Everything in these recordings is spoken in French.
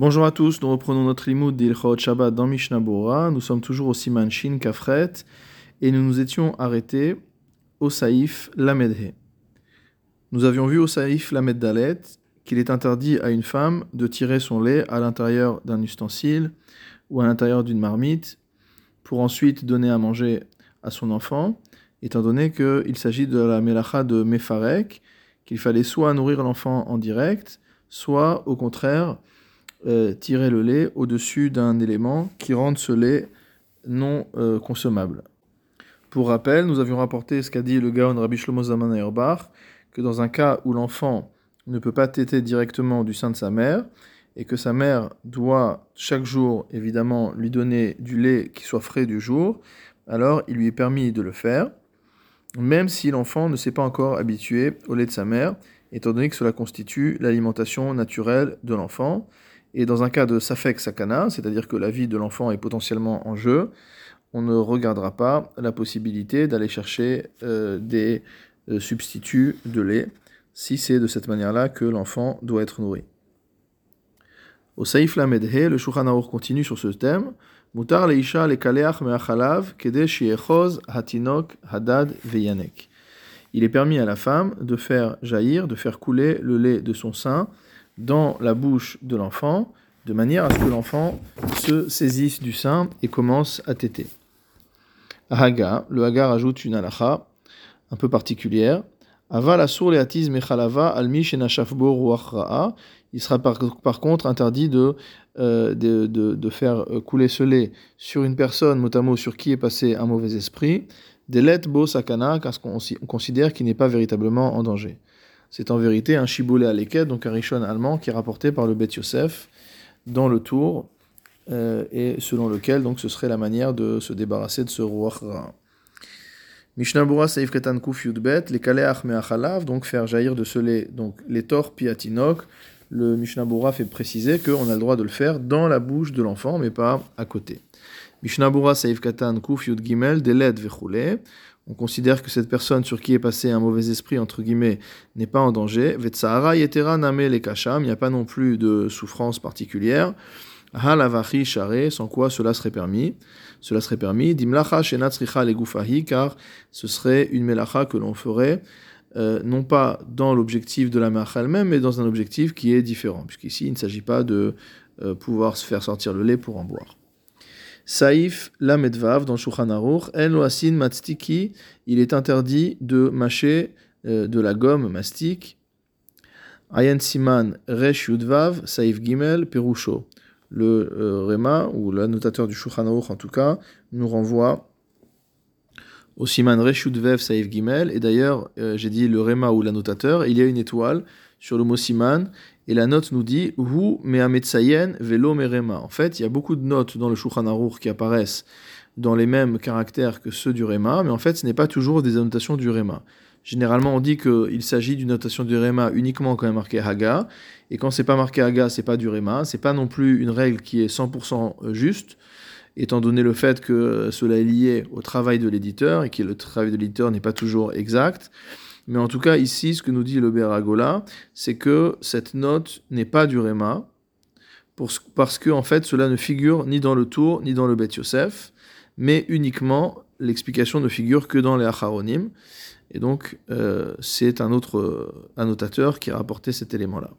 Bonjour à tous, nous reprenons notre limoud d'Ilchot Shabbat dans Mishnah. Nous sommes toujours au Siman Shin Kafret et nous nous étions arrêtés au Saïf Lamedhe. Nous avions vu au Saïf Lamed Dalet qu'il est interdit à une femme de tirer son lait à l'intérieur d'un ustensile ou à l'intérieur d'une marmite pour ensuite donner à manger à son enfant, étant donné qu'il s'agit de la melacha de Mefarek, qu'il fallait soit nourrir l'enfant en direct, soit au contraire euh, tirer le lait au-dessus d'un élément qui rende ce lait non euh, consommable. Pour rappel, nous avions rapporté ce qu'a dit le Gaon Rabbi Shlomo Zaman Auerbach, que dans un cas où l'enfant ne peut pas téter directement du sein de sa mère, et que sa mère doit chaque jour évidemment lui donner du lait qui soit frais du jour, alors il lui est permis de le faire, même si l'enfant ne s'est pas encore habitué au lait de sa mère, étant donné que cela constitue l'alimentation naturelle de l'enfant. Et dans un cas de safek sakana, c'est-à-dire que la vie de l'enfant est potentiellement en jeu, on ne regardera pas la possibilité d'aller chercher euh, des euh, substituts de lait, si c'est de cette manière-là que l'enfant doit être nourri. Au Saïf Lamedhe, le Shulchan continue sur ce thème. Me'achalav hatinok hadad veyanek. Il est permis à la femme de faire jaillir, de faire couler le lait de son sein dans la bouche de l'enfant, de manière à ce que l'enfant se saisisse du sein et commence à téter. Haga, le Haga rajoute une halacha un peu particulière. Aval asur leatiz mechalava ruach Il sera par, contre interdit de, euh, de, de, de, faire couler ce lait sur une personne, notamment sur qui est passé un mauvais esprit, delet bo sakana, parce qu'on considère qu'il n'est pas véritablement en danger. C'est en vérité un à l'équette, donc un rishon allemand qui est rapporté par le Bet Yosef dans le tour, euh, et selon lequel donc ce serait la manière de se débarrasser de ce roi Mishnah Bura Saif Ketan Kuf Yudbet, les Kaleach Meachalav, donc faire jaillir de ce lait, donc les torts piatinok. Le Mishnah fait préciser qu'on a le droit de le faire dans la bouche de l'enfant, mais pas à côté. Mishnah Saif Katan Gimel, Delet Vechule on considère que cette personne sur qui est passé un mauvais esprit, entre guillemets, n'est pas en danger. Vetsahara yetera name le kacham, il n'y a pas non plus de souffrance particulière. Halavachi share, sans quoi cela serait permis. Cela serait permis. Dimlacha shenatzricha legufahi, car ce serait une melacha que l'on ferait, euh, non pas dans l'objectif de la melacha elle-même, mais dans un objectif qui est différent, puisqu'ici il ne s'agit pas de euh, pouvoir se faire sortir le lait pour en boire. Saïf Lamedvav dans Shulchan Aruch, El Loasin Matstiki, il est interdit de mâcher euh, de la gomme mastic. Ayan Siman Resh Yudvav, Saïf Gimel, Perusho. Le euh, Rema, ou l'annotateur du Shulchan Aruch en tout cas, nous renvoie au Siman Resh Yudvav, Saïf Gimel. Et d'ailleurs, euh, j'ai dit le Rema ou l'annotateur, il y a une étoile sur le mot Siman, et la note nous dit Hu me'ametsayen velo merema. En fait, il y a beaucoup de notes dans le Shulchan qui apparaissent dans les mêmes caractères que ceux du Rema, mais en fait, ce n'est pas toujours des annotations du Rema. Généralement, on dit qu'il s'agit d'une notation du Rema uniquement quand il est marqué Haga, et quand c'est pas marqué Haga, c'est pas du Rema. C'est pas non plus une règle qui est 100% juste, étant donné le fait que cela est lié au travail de l'éditeur et que le travail de l'éditeur n'est pas toujours exact. Mais en tout cas, ici, ce que nous dit le Beragola, c'est que cette note n'est pas du Réma, parce que en fait, cela ne figure ni dans le Tour, ni dans le Bet Yosef, mais uniquement, l'explication ne figure que dans les Acharonim. Et donc, euh, c'est un autre euh, annotateur qui a rapporté cet élément-là.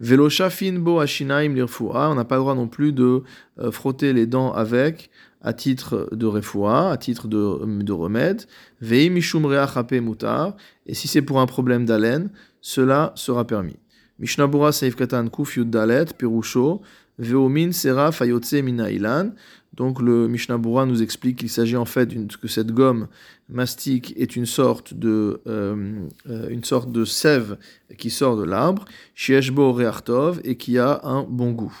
Veloshafin bo ashinaim on n'a pas le droit non plus de euh, frotter les dents avec à titre de refoua, à titre de, de remède, mutar, et si c'est pour un problème d'haleine, cela sera permis. Mishnabura Saif Katan Kuf Dalet, Perusho, Veomin Sera Fayotse Minailan. Donc le Mishnabura nous explique qu'il s'agit en fait que cette gomme mastique est une sorte de, euh, euh, une sorte de sève qui sort de l'arbre, Shieshbo Reartov, et qui a un bon goût.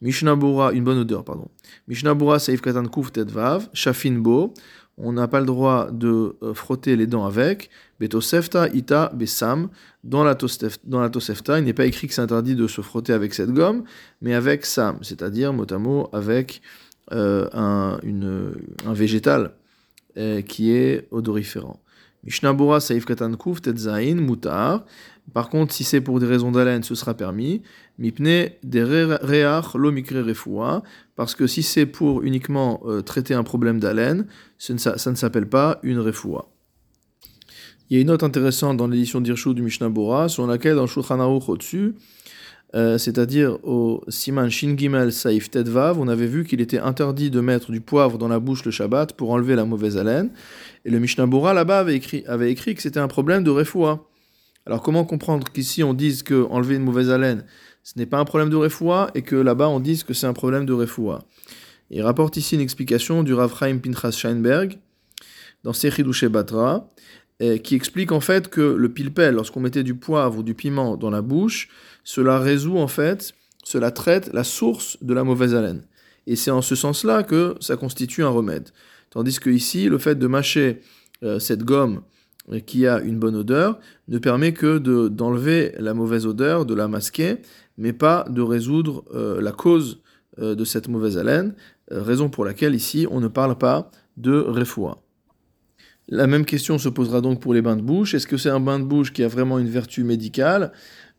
Mishnabura, une bonne odeur, pardon. Mishnabura Saif Katan Kuf Tedvav, Shafinbo, on n'a pas le droit de euh, frotter les dents avec. Betosefta ita besam. Dans la, tosefta, il n'est pas écrit que c'est interdit de se frotter avec cette gomme, mais avec sam, c'est-à-dire mot avec euh, un, végétal euh, qui est odoriférant. Mishnabura Saif Katan Kuf Tetzain Mutar. Par contre, si c'est pour des raisons d'haleine, ce sera permis. Mipne des reach lo mikre. Parce que si c'est pour uniquement euh, traiter un problème d'haleine, ça ne s'appelle pas une refoua. Il y a une note intéressante dans l'édition d'Irshu du Mishnah Bora, sur laquelle dans Shulchan Aruch au-dessus, euh, c'est-à-dire au Siman Shin Gimel Saif Tedvav, on avait vu qu'il était interdit de mettre du poivre dans la bouche le Shabbat pour enlever la mauvaise haleine. Et le Mishnah Bora là-bas avait écrit, avait écrit que c'était un problème de refoua. Alors comment comprendre qu'ici on dise que enlever une mauvaise haleine, ce n'est pas un problème de refoua, et que là-bas on dise que c'est un problème de refoua? Il rapporte ici une explication du Rav Chaim Pinchas Scheinberg dans Sechidouche Batra, qui explique en fait que le pilpel, lorsqu'on mettait du poivre ou du piment dans la bouche, cela résout en fait, cela traite la source de la mauvaise haleine. Et c'est en ce sens-là que ça constitue un remède. Tandis que ici, le fait de mâcher euh, cette gomme euh, qui a une bonne odeur ne permet que d'enlever la mauvaise odeur, de la masquer, mais pas de résoudre euh, la cause de cette mauvaise haleine, raison pour laquelle ici on ne parle pas de refoua. La même question se posera donc pour les bains de bouche. Est-ce que c'est un bain de bouche qui a vraiment une vertu médicale?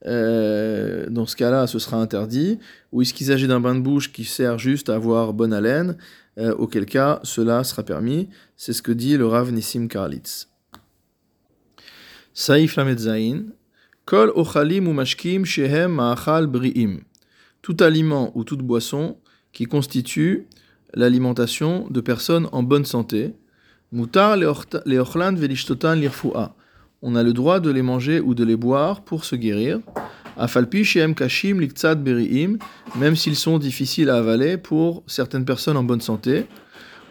Euh, Dans ce cas-là, ce sera interdit. Ou est-ce qu'il s'agit d'un bain de bouche qui sert juste à avoir bonne haleine? Euh, Auquel cas, cela sera permis. C'est ce que dit le Rav Nissim Karlitz. Saïf Lamedzaïn. Kol ochalim ou mashkim shehem ma'achal bri'im. Tout aliment ou toute boisson qui constitue l'alimentation de personnes en bonne santé Mutar velishtotan lirfua. On a le droit de les manger ou de les boire pour se guérir. Afalpi shem kashim liktsad beriim, même s'ils sont difficiles à avaler pour certaines personnes en bonne santé.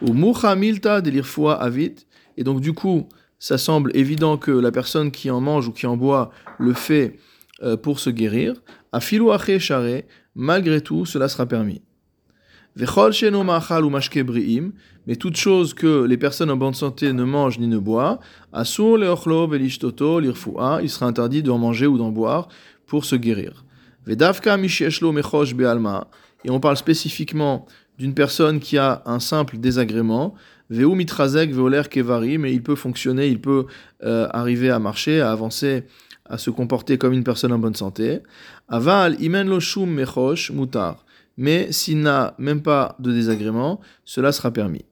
Ou mucha milta de l'irfua avit. Et donc du coup, ça semble évident que la personne qui en mange ou qui en boit le fait euh, pour se guérir. Afilu share, malgré tout, cela sera permis mais toute chose que les personnes en bonne santé ne mangent ni ne boivent, il sera interdit d'en manger ou d'en boire pour se guérir. Vedavka mechosh bealma, et on parle spécifiquement d'une personne qui a un simple désagrément, mitrazek kevari, mais il peut fonctionner, il peut euh, arriver à marcher, à avancer, à se comporter comme une personne en bonne santé. Aval imen lo shum mechosh mutar mais s'il n'a même pas de désagrément, cela sera permis.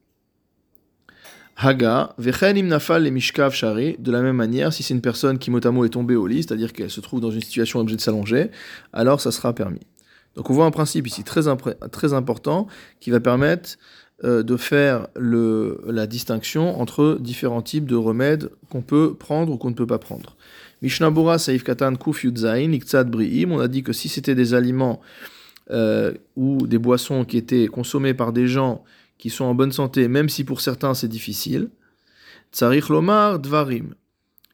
Haga, vechenim nafal les mishkav shari, de la même manière, si c'est une personne qui mot est tombée au lit, c'est-à-dire qu'elle se trouve dans une situation obligée de s'allonger, alors ça sera permis. Donc on voit un principe ici très, important qui va permettre euh, de faire le, la distinction entre différents types de remèdes qu'on peut prendre ou qu'on ne peut pas prendre. Mishnabura Saif Katan Kuf Yudzain, Bri'im, on a dit que si c'était des aliments euh, ou des boissons qui étaient consommées par des gens qui sont en bonne santé, même si pour certains c'est difficile. Tsarich lomar dvarim.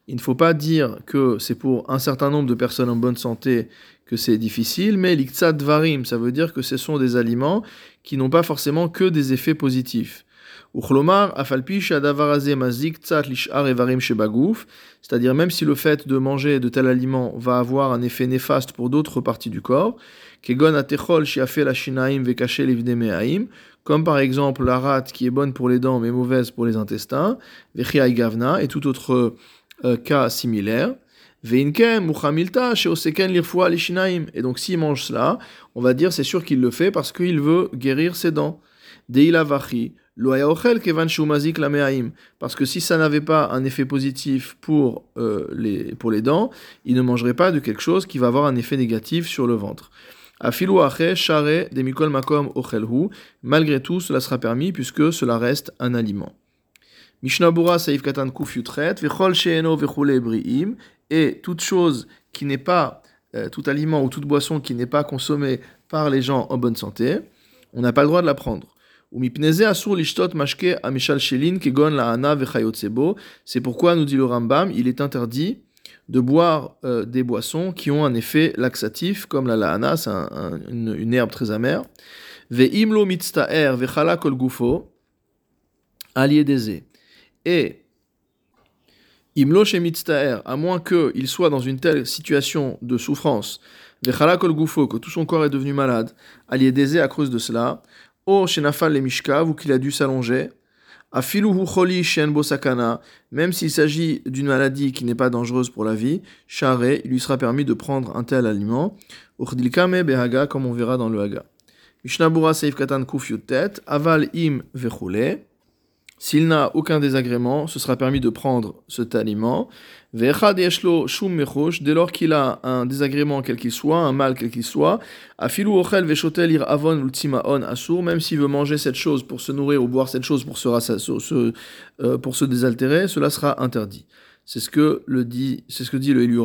Il ne faut pas dire que c'est pour un certain nombre de personnes en bonne santé que c'est difficile, mais l'iktsat dvarim, ça veut dire que ce sont des aliments qui n'ont pas forcément que des effets positifs. C'est-à-dire même si le fait de manger de tel aliment va avoir un effet néfaste pour d'autres parties du corps, comme par exemple la rate qui est bonne pour les dents mais mauvaise pour les intestins, et tout autre euh, cas similaire. Et donc s'il mange cela, on va dire c'est sûr qu'il le fait parce qu'il veut guérir ses dents. Parce que si ça n'avait pas un effet positif pour, euh, les, pour les dents, il ne mangerait pas de quelque chose qui va avoir un effet négatif sur le ventre. Malgré tout, cela sera permis puisque cela reste un aliment. Saif Katan et toute chose qui n'est pas, euh, tout aliment ou toute boisson qui n'est pas consommée par les gens en bonne santé, on n'a pas le droit de la prendre. C'est pourquoi, nous dit le Rambam, il est interdit de boire euh, des boissons qui ont un effet laxatif, comme la laana, c'est une, herbe très amère. Ve'imlo mitztaer ve'chala kol gufo, Et imlo mitztaer, à moins qu'il soit dans une telle situation de souffrance, ve'chala kol gufo, que tout son corps est devenu malade, aliédésé à cause de cela, O shenafal le mishkav, ou qu'il a dû s'allonger, Même s'il s'agit d'une maladie qui n'est pas dangereuse pour la vie, share, il lui sera permis de prendre un tel aliment. Behaga, comme on verra dans le haga. Mishnabura seif katan aval im vechule. S'il n'a aucun désagrément, ce sera permis de prendre cet aliment. Dès lors qu'il a un désagrément quel qu'il soit, un mal quel qu'il soit, même s'il veut manger cette chose pour se nourrir ou boire cette chose pour se, euh, pour se désaltérer, cela sera interdit. C'est ce que le dit, c'est ce que dit le Eliu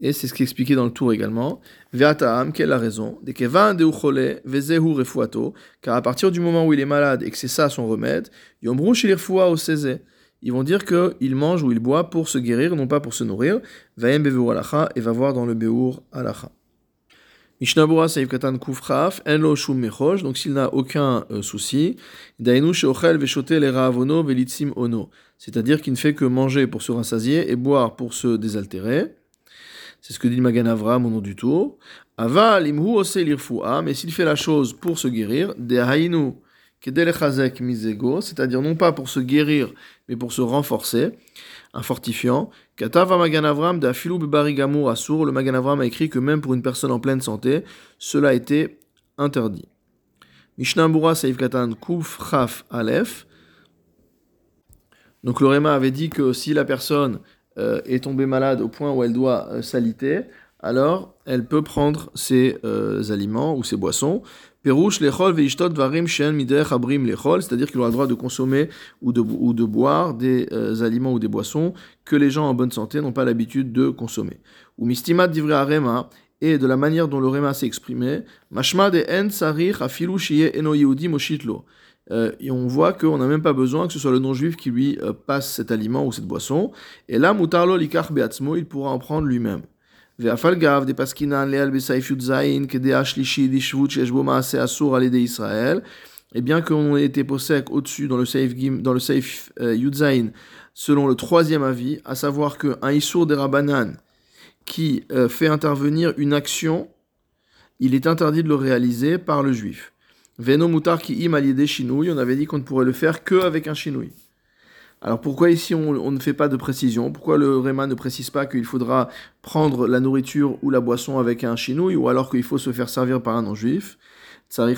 et c'est ce qui est expliqué dans le tour également. Ve'ataam, quelle la raison? Car à partir du moment où il est malade et que c'est ça son remède, yombrou shilirfua au Ils vont dire qu'il mange ou il boit pour se guérir, non pas pour se nourrir. Va'em beveur alacha, et va voir dans le beur alacha. Mishnabura saïf katan kufraf, en lo shum mechoj, donc s'il n'a aucun euh, souci, dainu sheochel vechote le raavono velitzim ono, c'est-à-dire qu'il ne fait que manger pour se rassasier et boire pour se désaltérer. C'est ce que dit le Magan Avram au nom du tour. Aval imhu ose lirfua, mais s'il fait la chose pour se guérir, de hainu kedelechazek misego, c'est-à-dire non pas pour se guérir, mais pour se renforcer, un fortifiant. Katava Magan Avram da filou barigamur asur, le Magan Avram a écrit que même pour une personne en pleine santé, cela été interdit. Mishnah Bura Saif Katan Kuf Chaf Aleph. Donc le avait dit que si la personne euh, est tombée malade au point où elle doit euh, s'aliter, alors elle peut prendre ses euh, aliments ou ses boissons. Varim lechol, c'est-à-dire qu'il aura le droit de consommer ou de, boire des aliments ou des boissons que les gens en bonne santé n'ont pas l'habitude de consommer. Ou mistimat divrei arema, et de la manière dont le Réma s'est exprimé, de en sarich afilu eno yehudi moshitlo. Euh, et on voit qu'on n'a même pas besoin que ce soit le non-juif qui lui euh, passe cet aliment ou cette boisson. Et là, mutarlo likach beatzmo, il pourra en prendre lui-même. Et bien qu'on ait été possèque au-dessus dans le safe dans euh, selon le troisième avis, à savoir qu'un isur de rabanan qui fait intervenir une action, il est interdit de le réaliser par le juif. Veno mutar ki im shinouille, on avait dit qu'on ne pourrait le faire que avec un shinouille. Alors pourquoi ici on, ne fait pas de précision? Pourquoi le Réma ne précise pas qu'il faudra prendre la nourriture ou la boisson avec un chinouille ou alors qu'il faut se faire servir par un non-juif? Il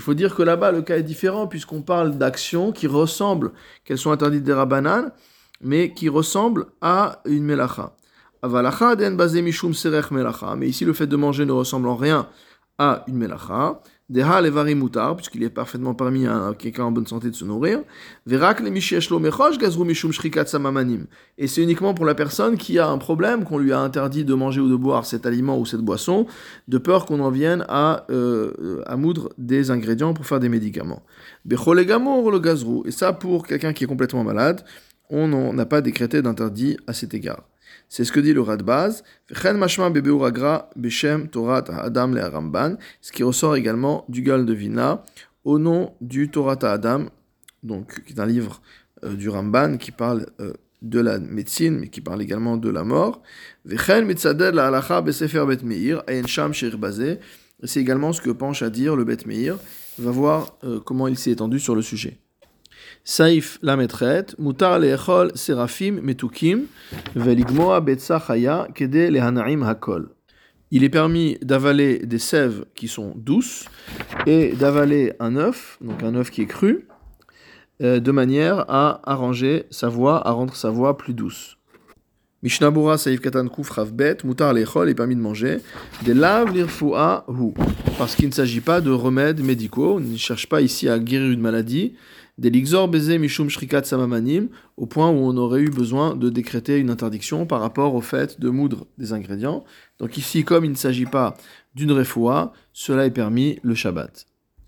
faut dire que là-bas le cas est différent puisqu'on parle d'actions qui ressemblent, qu'elles sont interdites des rabanan, mais qui ressemblent à une melacha. Mais ici, le fait de manger ne ressemble en rien à une melacha. Deha levari mutar, puisqu'il est parfaitement permis à quelqu'un en bonne santé de se nourrir. Verak le lo mechosh gazru mishum shrikat samamanim. Et c'est uniquement pour la personne qui a un problème, qu'on lui a interdit de manger ou de boire cet aliment ou cette boisson, de peur qu'on en vienne à, euh, à moudre des ingrédients pour faire des médicaments. Becholegamor le gazru. Et ça, pour quelqu'un qui est complètement malade, on n'a pas décrété d'interdit à cet égard. C'est ce que dit le Radbaz. Ce qui ressort également du Gal de Vina au nom du Torah Adam, donc qui est un livre euh, du Ramban qui parle euh, de la médecine, mais qui parle également de la mort. C'est également ce que penche à dire le Bet Meir. On va voir euh, comment il s'est étendu sur le sujet. Saif la maîtrette, mutar leechol serafim metukim, veligmoa kede hakol. Il est permis d'avaler des sèves qui sont douces et d'avaler un œuf, donc un œuf qui est cru, euh, de manière à arranger sa voix, à rendre sa voix plus douce. Mishnabura Saif Katan Kuf Bet, Mutar Lechol est permis de manger. Des lav lirfua hu. Parce qu'il ne s'agit pas de remèdes médicaux, on ne cherche pas ici à guérir une maladie, des beze mishum shrikat samamanim, au point où on aurait eu besoin de décréter une interdiction par rapport au fait de moudre des ingrédients. Donc ici, comme il ne s'agit pas d'une refoua, cela est permis le Shabbat.